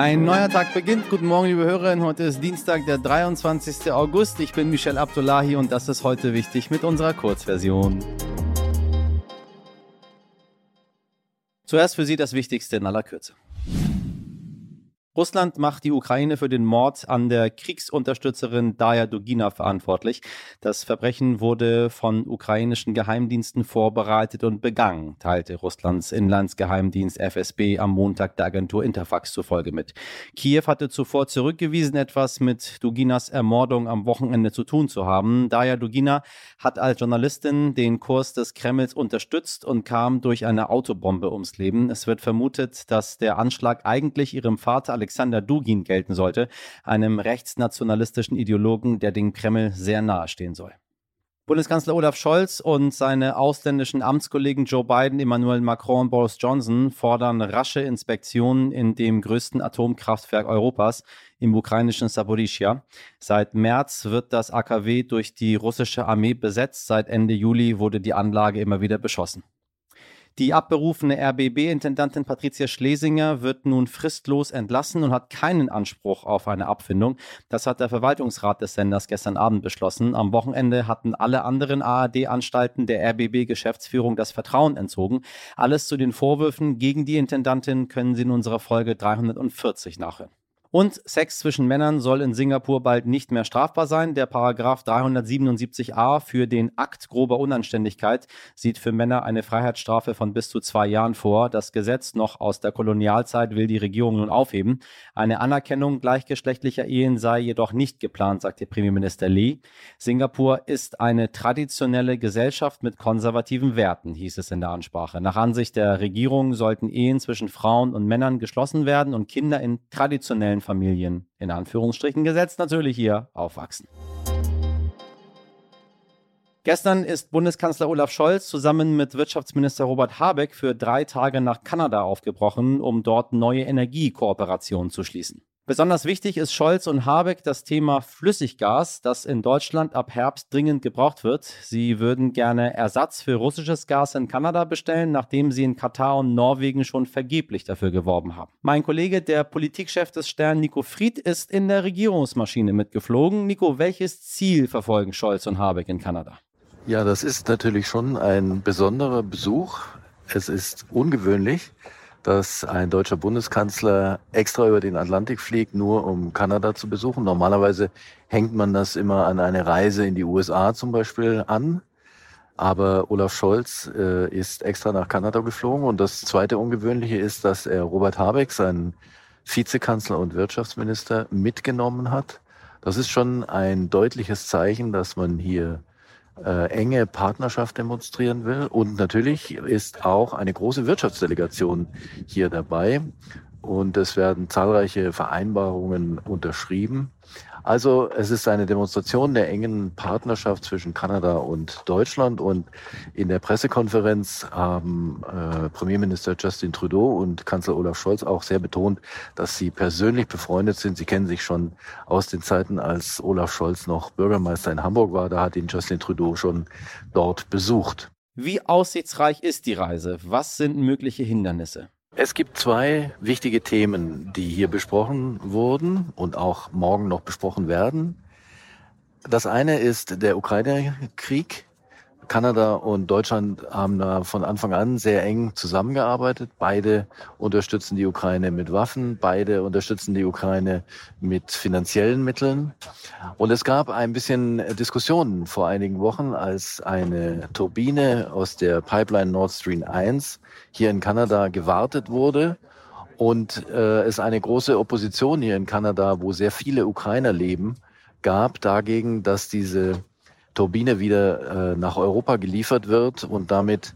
Ein neuer Tag beginnt. Guten Morgen, liebe Hörerinnen. Heute ist Dienstag, der 23. August. Ich bin Michel Abdullahi und das ist heute wichtig mit unserer Kurzversion. Zuerst für Sie das Wichtigste in aller Kürze. Russland macht die Ukraine für den Mord an der Kriegsunterstützerin Daya Dugina verantwortlich. Das Verbrechen wurde von ukrainischen Geheimdiensten vorbereitet und begangen, teilte Russlands Inlandsgeheimdienst FSB am Montag der Agentur Interfax zufolge mit. Kiew hatte zuvor zurückgewiesen, etwas mit Duginas Ermordung am Wochenende zu tun zu haben. Daya Dugina hat als Journalistin den Kurs des Kremls unterstützt und kam durch eine Autobombe ums Leben. Es wird vermutet, dass der Anschlag eigentlich ihrem Vater Alexander Dugin gelten sollte, einem rechtsnationalistischen Ideologen, der dem Kreml sehr nahe stehen soll. Bundeskanzler Olaf Scholz und seine ausländischen Amtskollegen Joe Biden, Emmanuel Macron und Boris Johnson fordern rasche Inspektionen in dem größten Atomkraftwerk Europas, im ukrainischen Saporischia. Seit März wird das AKW durch die russische Armee besetzt. Seit Ende Juli wurde die Anlage immer wieder beschossen. Die abberufene RBB-Intendantin Patricia Schlesinger wird nun fristlos entlassen und hat keinen Anspruch auf eine Abfindung. Das hat der Verwaltungsrat des Senders gestern Abend beschlossen. Am Wochenende hatten alle anderen ARD-Anstalten der RBB-Geschäftsführung das Vertrauen entzogen. Alles zu den Vorwürfen gegen die Intendantin können Sie in unserer Folge 340 nachhören. Und Sex zwischen Männern soll in Singapur bald nicht mehr strafbar sein. Der Paragraph 377a für den Akt grober Unanständigkeit sieht für Männer eine Freiheitsstrafe von bis zu zwei Jahren vor. Das Gesetz noch aus der Kolonialzeit will die Regierung nun aufheben. Eine Anerkennung gleichgeschlechtlicher Ehen sei jedoch nicht geplant, sagte Premierminister Lee. Singapur ist eine traditionelle Gesellschaft mit konservativen Werten, hieß es in der Ansprache. Nach Ansicht der Regierung sollten Ehen zwischen Frauen und Männern geschlossen werden und Kinder in traditionellen Familien, in Anführungsstrichen gesetzt, natürlich hier aufwachsen. Gestern ist Bundeskanzler Olaf Scholz zusammen mit Wirtschaftsminister Robert Habeck für drei Tage nach Kanada aufgebrochen, um dort neue Energiekooperationen zu schließen. Besonders wichtig ist Scholz und Habeck das Thema Flüssiggas, das in Deutschland ab Herbst dringend gebraucht wird. Sie würden gerne Ersatz für russisches Gas in Kanada bestellen, nachdem sie in Katar und Norwegen schon vergeblich dafür geworben haben. Mein Kollege, der Politikchef des Stern, Nico Fried, ist in der Regierungsmaschine mitgeflogen. Nico, welches Ziel verfolgen Scholz und Habeck in Kanada? Ja, das ist natürlich schon ein besonderer Besuch. Es ist ungewöhnlich dass ein deutscher Bundeskanzler extra über den Atlantik fliegt, nur um Kanada zu besuchen. Normalerweise hängt man das immer an eine Reise in die USA zum Beispiel an. Aber Olaf Scholz äh, ist extra nach Kanada geflogen. Und das zweite Ungewöhnliche ist, dass er Robert Habeck, seinen Vizekanzler und Wirtschaftsminister, mitgenommen hat. Das ist schon ein deutliches Zeichen, dass man hier äh, enge Partnerschaft demonstrieren will. Und natürlich ist auch eine große Wirtschaftsdelegation hier dabei. Und es werden zahlreiche Vereinbarungen unterschrieben. Also es ist eine Demonstration der engen Partnerschaft zwischen Kanada und Deutschland. Und in der Pressekonferenz haben äh, Premierminister Justin Trudeau und Kanzler Olaf Scholz auch sehr betont, dass sie persönlich befreundet sind. Sie kennen sich schon aus den Zeiten, als Olaf Scholz noch Bürgermeister in Hamburg war. Da hat ihn Justin Trudeau schon dort besucht. Wie aussichtsreich ist die Reise? Was sind mögliche Hindernisse? Es gibt zwei wichtige Themen, die hier besprochen wurden und auch morgen noch besprochen werden. Das eine ist der Ukraine-Krieg. Kanada und Deutschland haben da von Anfang an sehr eng zusammengearbeitet. Beide unterstützen die Ukraine mit Waffen, beide unterstützen die Ukraine mit finanziellen Mitteln. Und es gab ein bisschen Diskussionen vor einigen Wochen, als eine Turbine aus der Pipeline Nord Stream 1 hier in Kanada gewartet wurde und äh, es eine große Opposition hier in Kanada, wo sehr viele Ukrainer leben, gab dagegen, dass diese Turbine wieder äh, nach Europa geliefert wird und damit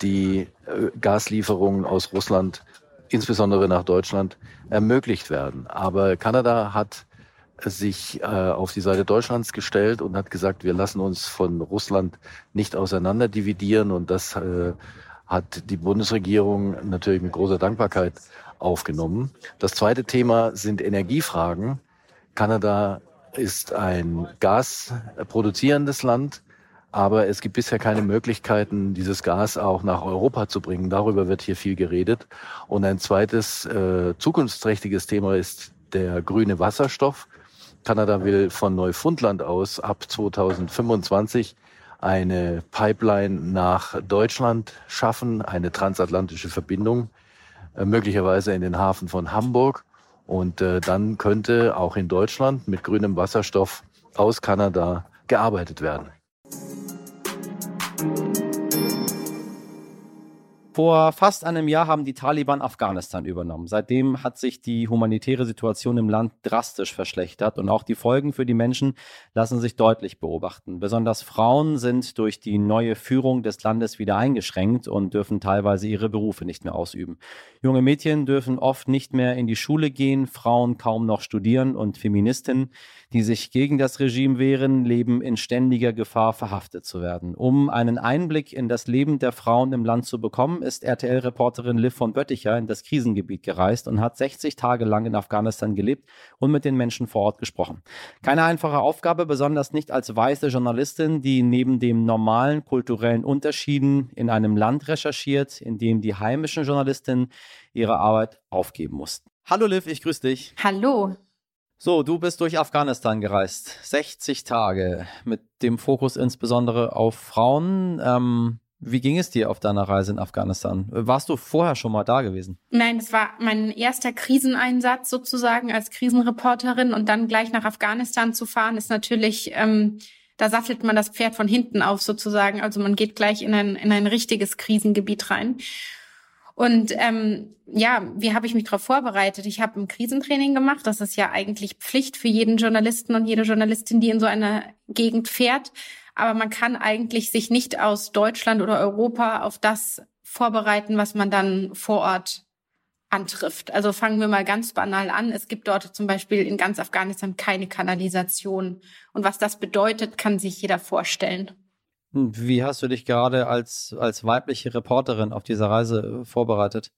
die äh, Gaslieferungen aus Russland, insbesondere nach Deutschland, ermöglicht werden. Aber Kanada hat sich äh, auf die Seite Deutschlands gestellt und hat gesagt, wir lassen uns von Russland nicht auseinander dividieren und das äh, hat die Bundesregierung natürlich mit großer Dankbarkeit aufgenommen. Das zweite Thema sind Energiefragen. Kanada ist ein gasproduzierendes Land, Aber es gibt bisher keine Möglichkeiten, dieses Gas auch nach Europa zu bringen. Darüber wird hier viel geredet. Und ein zweites äh, zukunftsträchtiges Thema ist der grüne Wasserstoff. Kanada will von Neufundland aus ab 2025 eine Pipeline nach Deutschland schaffen, eine transatlantische Verbindung, äh, möglicherweise in den Hafen von Hamburg. Und äh, dann könnte auch in Deutschland mit grünem Wasserstoff aus Kanada gearbeitet werden. Vor fast einem Jahr haben die Taliban Afghanistan übernommen. Seitdem hat sich die humanitäre Situation im Land drastisch verschlechtert und auch die Folgen für die Menschen lassen sich deutlich beobachten. Besonders Frauen sind durch die neue Führung des Landes wieder eingeschränkt und dürfen teilweise ihre Berufe nicht mehr ausüben. Junge Mädchen dürfen oft nicht mehr in die Schule gehen, Frauen kaum noch studieren und Feministinnen, die sich gegen das Regime wehren, leben in ständiger Gefahr, verhaftet zu werden. Um einen Einblick in das Leben der Frauen im Land zu bekommen, ist RTL-Reporterin Liv von Bötticher in das Krisengebiet gereist und hat 60 Tage lang in Afghanistan gelebt und mit den Menschen vor Ort gesprochen. Keine einfache Aufgabe, besonders nicht als weiße Journalistin, die neben den normalen kulturellen Unterschieden in einem Land recherchiert, in dem die heimischen Journalistinnen ihre Arbeit aufgeben mussten. Hallo Liv, ich grüße dich. Hallo. So, du bist durch Afghanistan gereist. 60 Tage mit dem Fokus insbesondere auf Frauen. Ähm, wie ging es dir auf deiner Reise in Afghanistan? Warst du vorher schon mal da gewesen? Nein, es war mein erster Kriseneinsatz sozusagen als Krisenreporterin und dann gleich nach Afghanistan zu fahren, ist natürlich, ähm, da sattelt man das Pferd von hinten auf sozusagen. Also man geht gleich in ein, in ein richtiges Krisengebiet rein. Und ähm, ja, wie habe ich mich darauf vorbereitet? Ich habe ein Krisentraining gemacht. Das ist ja eigentlich Pflicht für jeden Journalisten und jede Journalistin, die in so einer Gegend fährt. Aber man kann eigentlich sich nicht aus Deutschland oder Europa auf das vorbereiten, was man dann vor Ort antrifft. Also fangen wir mal ganz banal an. Es gibt dort zum Beispiel in ganz Afghanistan keine Kanalisation. Und was das bedeutet, kann sich jeder vorstellen. Wie hast du dich gerade als, als weibliche Reporterin auf dieser Reise äh, vorbereitet?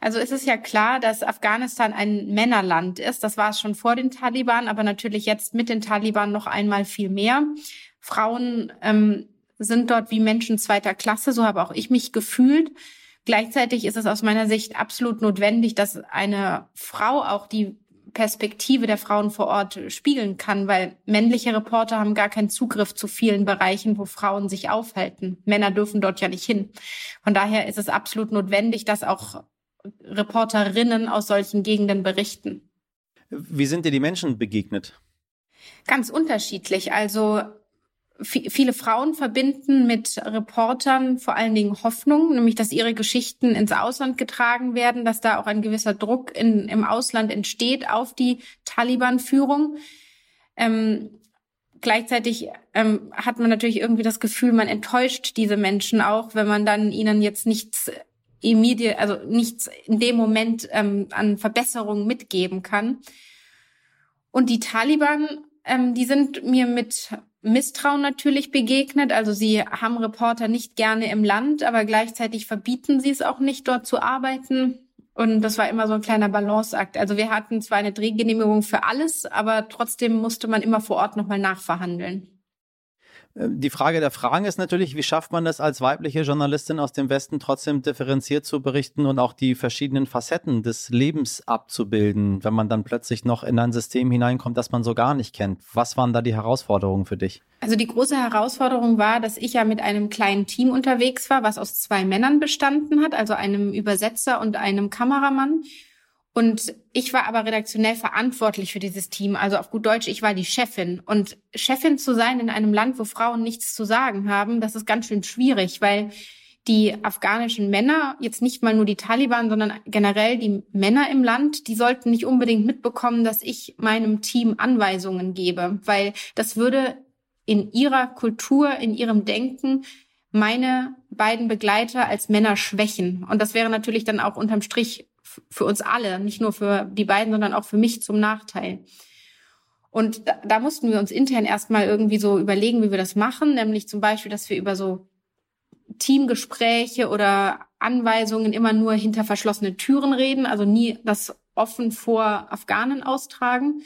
Also es ist ja klar, dass Afghanistan ein Männerland ist. Das war es schon vor den Taliban, aber natürlich jetzt mit den Taliban noch einmal viel mehr. Frauen ähm, sind dort wie Menschen zweiter Klasse, so habe auch ich mich gefühlt. Gleichzeitig ist es aus meiner Sicht absolut notwendig, dass eine Frau auch die Perspektive der Frauen vor Ort spiegeln kann, weil männliche Reporter haben gar keinen Zugriff zu vielen Bereichen, wo Frauen sich aufhalten. Männer dürfen dort ja nicht hin. Von daher ist es absolut notwendig, dass auch Reporterinnen aus solchen Gegenden berichten. Wie sind dir die Menschen begegnet? Ganz unterschiedlich. Also viele Frauen verbinden mit Reportern vor allen Dingen Hoffnung, nämlich dass ihre Geschichten ins Ausland getragen werden, dass da auch ein gewisser Druck in, im Ausland entsteht auf die Taliban-Führung. Ähm, gleichzeitig ähm, hat man natürlich irgendwie das Gefühl, man enttäuscht diese Menschen auch, wenn man dann ihnen jetzt nichts immediate, also nichts in dem Moment ähm, an Verbesserungen mitgeben kann. Und die Taliban, ähm, die sind mir mit Misstrauen natürlich begegnet. Also sie haben Reporter nicht gerne im Land, aber gleichzeitig verbieten sie es auch nicht, dort zu arbeiten. Und das war immer so ein kleiner Balanceakt. Also wir hatten zwar eine Drehgenehmigung für alles, aber trotzdem musste man immer vor Ort nochmal nachverhandeln. Ähm, die Frage der Fragen ist natürlich, wie schafft man es als weibliche Journalistin aus dem Westen trotzdem differenziert zu berichten und auch die verschiedenen Facetten des Lebens abzubilden, wenn man dann plötzlich noch in ein System hineinkommt, das man so gar nicht kennt. Was waren da die Herausforderungen für dich? Also die große Herausforderung war, dass ich ja mit einem kleinen Team unterwegs war, was aus zwei Männern bestanden hat, also einem Übersetzer und einem Kameramann. Und ich war aber redaktionell verantwortlich für dieses Team. Also auf gut Deutsch, ich war die Chefin. Und Chefin zu sein in einem Land, wo Frauen nichts zu sagen haben, das ist ganz schön schwierig, weil die afghanischen Männer, jetzt nicht mal nur die Taliban, sondern generell die Männer im Land, die sollten nicht unbedingt mitbekommen, dass ich meinem Team Anweisungen gebe, weil das würde in ihrer Kultur, in ihrem Denken meine beiden Begleiter als Männer schwächen. Und das wäre natürlich dann auch unterm Strich für uns alle, nicht nur für die beiden, sondern auch für mich zum Nachteil. Und da, da mussten wir uns intern erstmal irgendwie so überlegen, wie wir das machen, nämlich zum Beispiel, dass wir über so Teamgespräche oder Anweisungen immer nur hinter verschlossenen Türen reden, also nie das offen vor Afghanen austragen.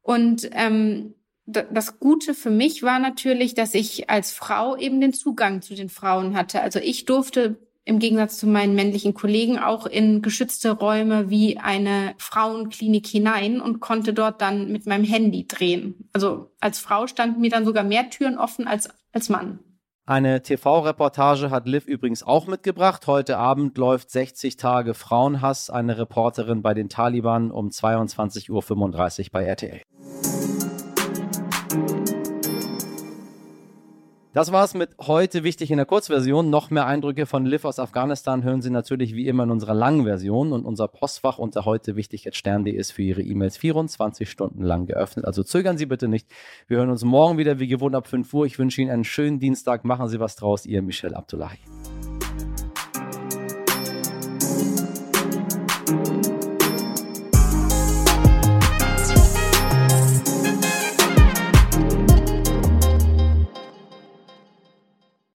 Und ähm, das Gute für mich war natürlich, dass ich als Frau eben den Zugang zu den Frauen hatte. Also ich durfte im Gegensatz zu meinen männlichen Kollegen auch in geschützte Räume wie eine Frauenklinik hinein und konnte dort dann mit meinem Handy drehen. Also als Frau standen mir dann sogar mehr Türen offen als als Mann. Eine TV-Reportage hat Liv übrigens auch mitgebracht. Heute Abend läuft 60 Tage Frauenhass, eine Reporterin bei den Taliban um 22.35 Uhr bei RTL. Das war's mit heute wichtig in der Kurzversion. Noch mehr Eindrücke von Liv aus Afghanistan hören Sie natürlich wie immer in unserer langen Version und unser Postfach unter heute wichtig stern.de ist für Ihre E-Mails 24 Stunden lang geöffnet. Also zögern Sie bitte nicht. Wir hören uns morgen wieder wie gewohnt ab 5 Uhr. Ich wünsche Ihnen einen schönen Dienstag. Machen Sie was draus. Ihr Michel Abdullahi.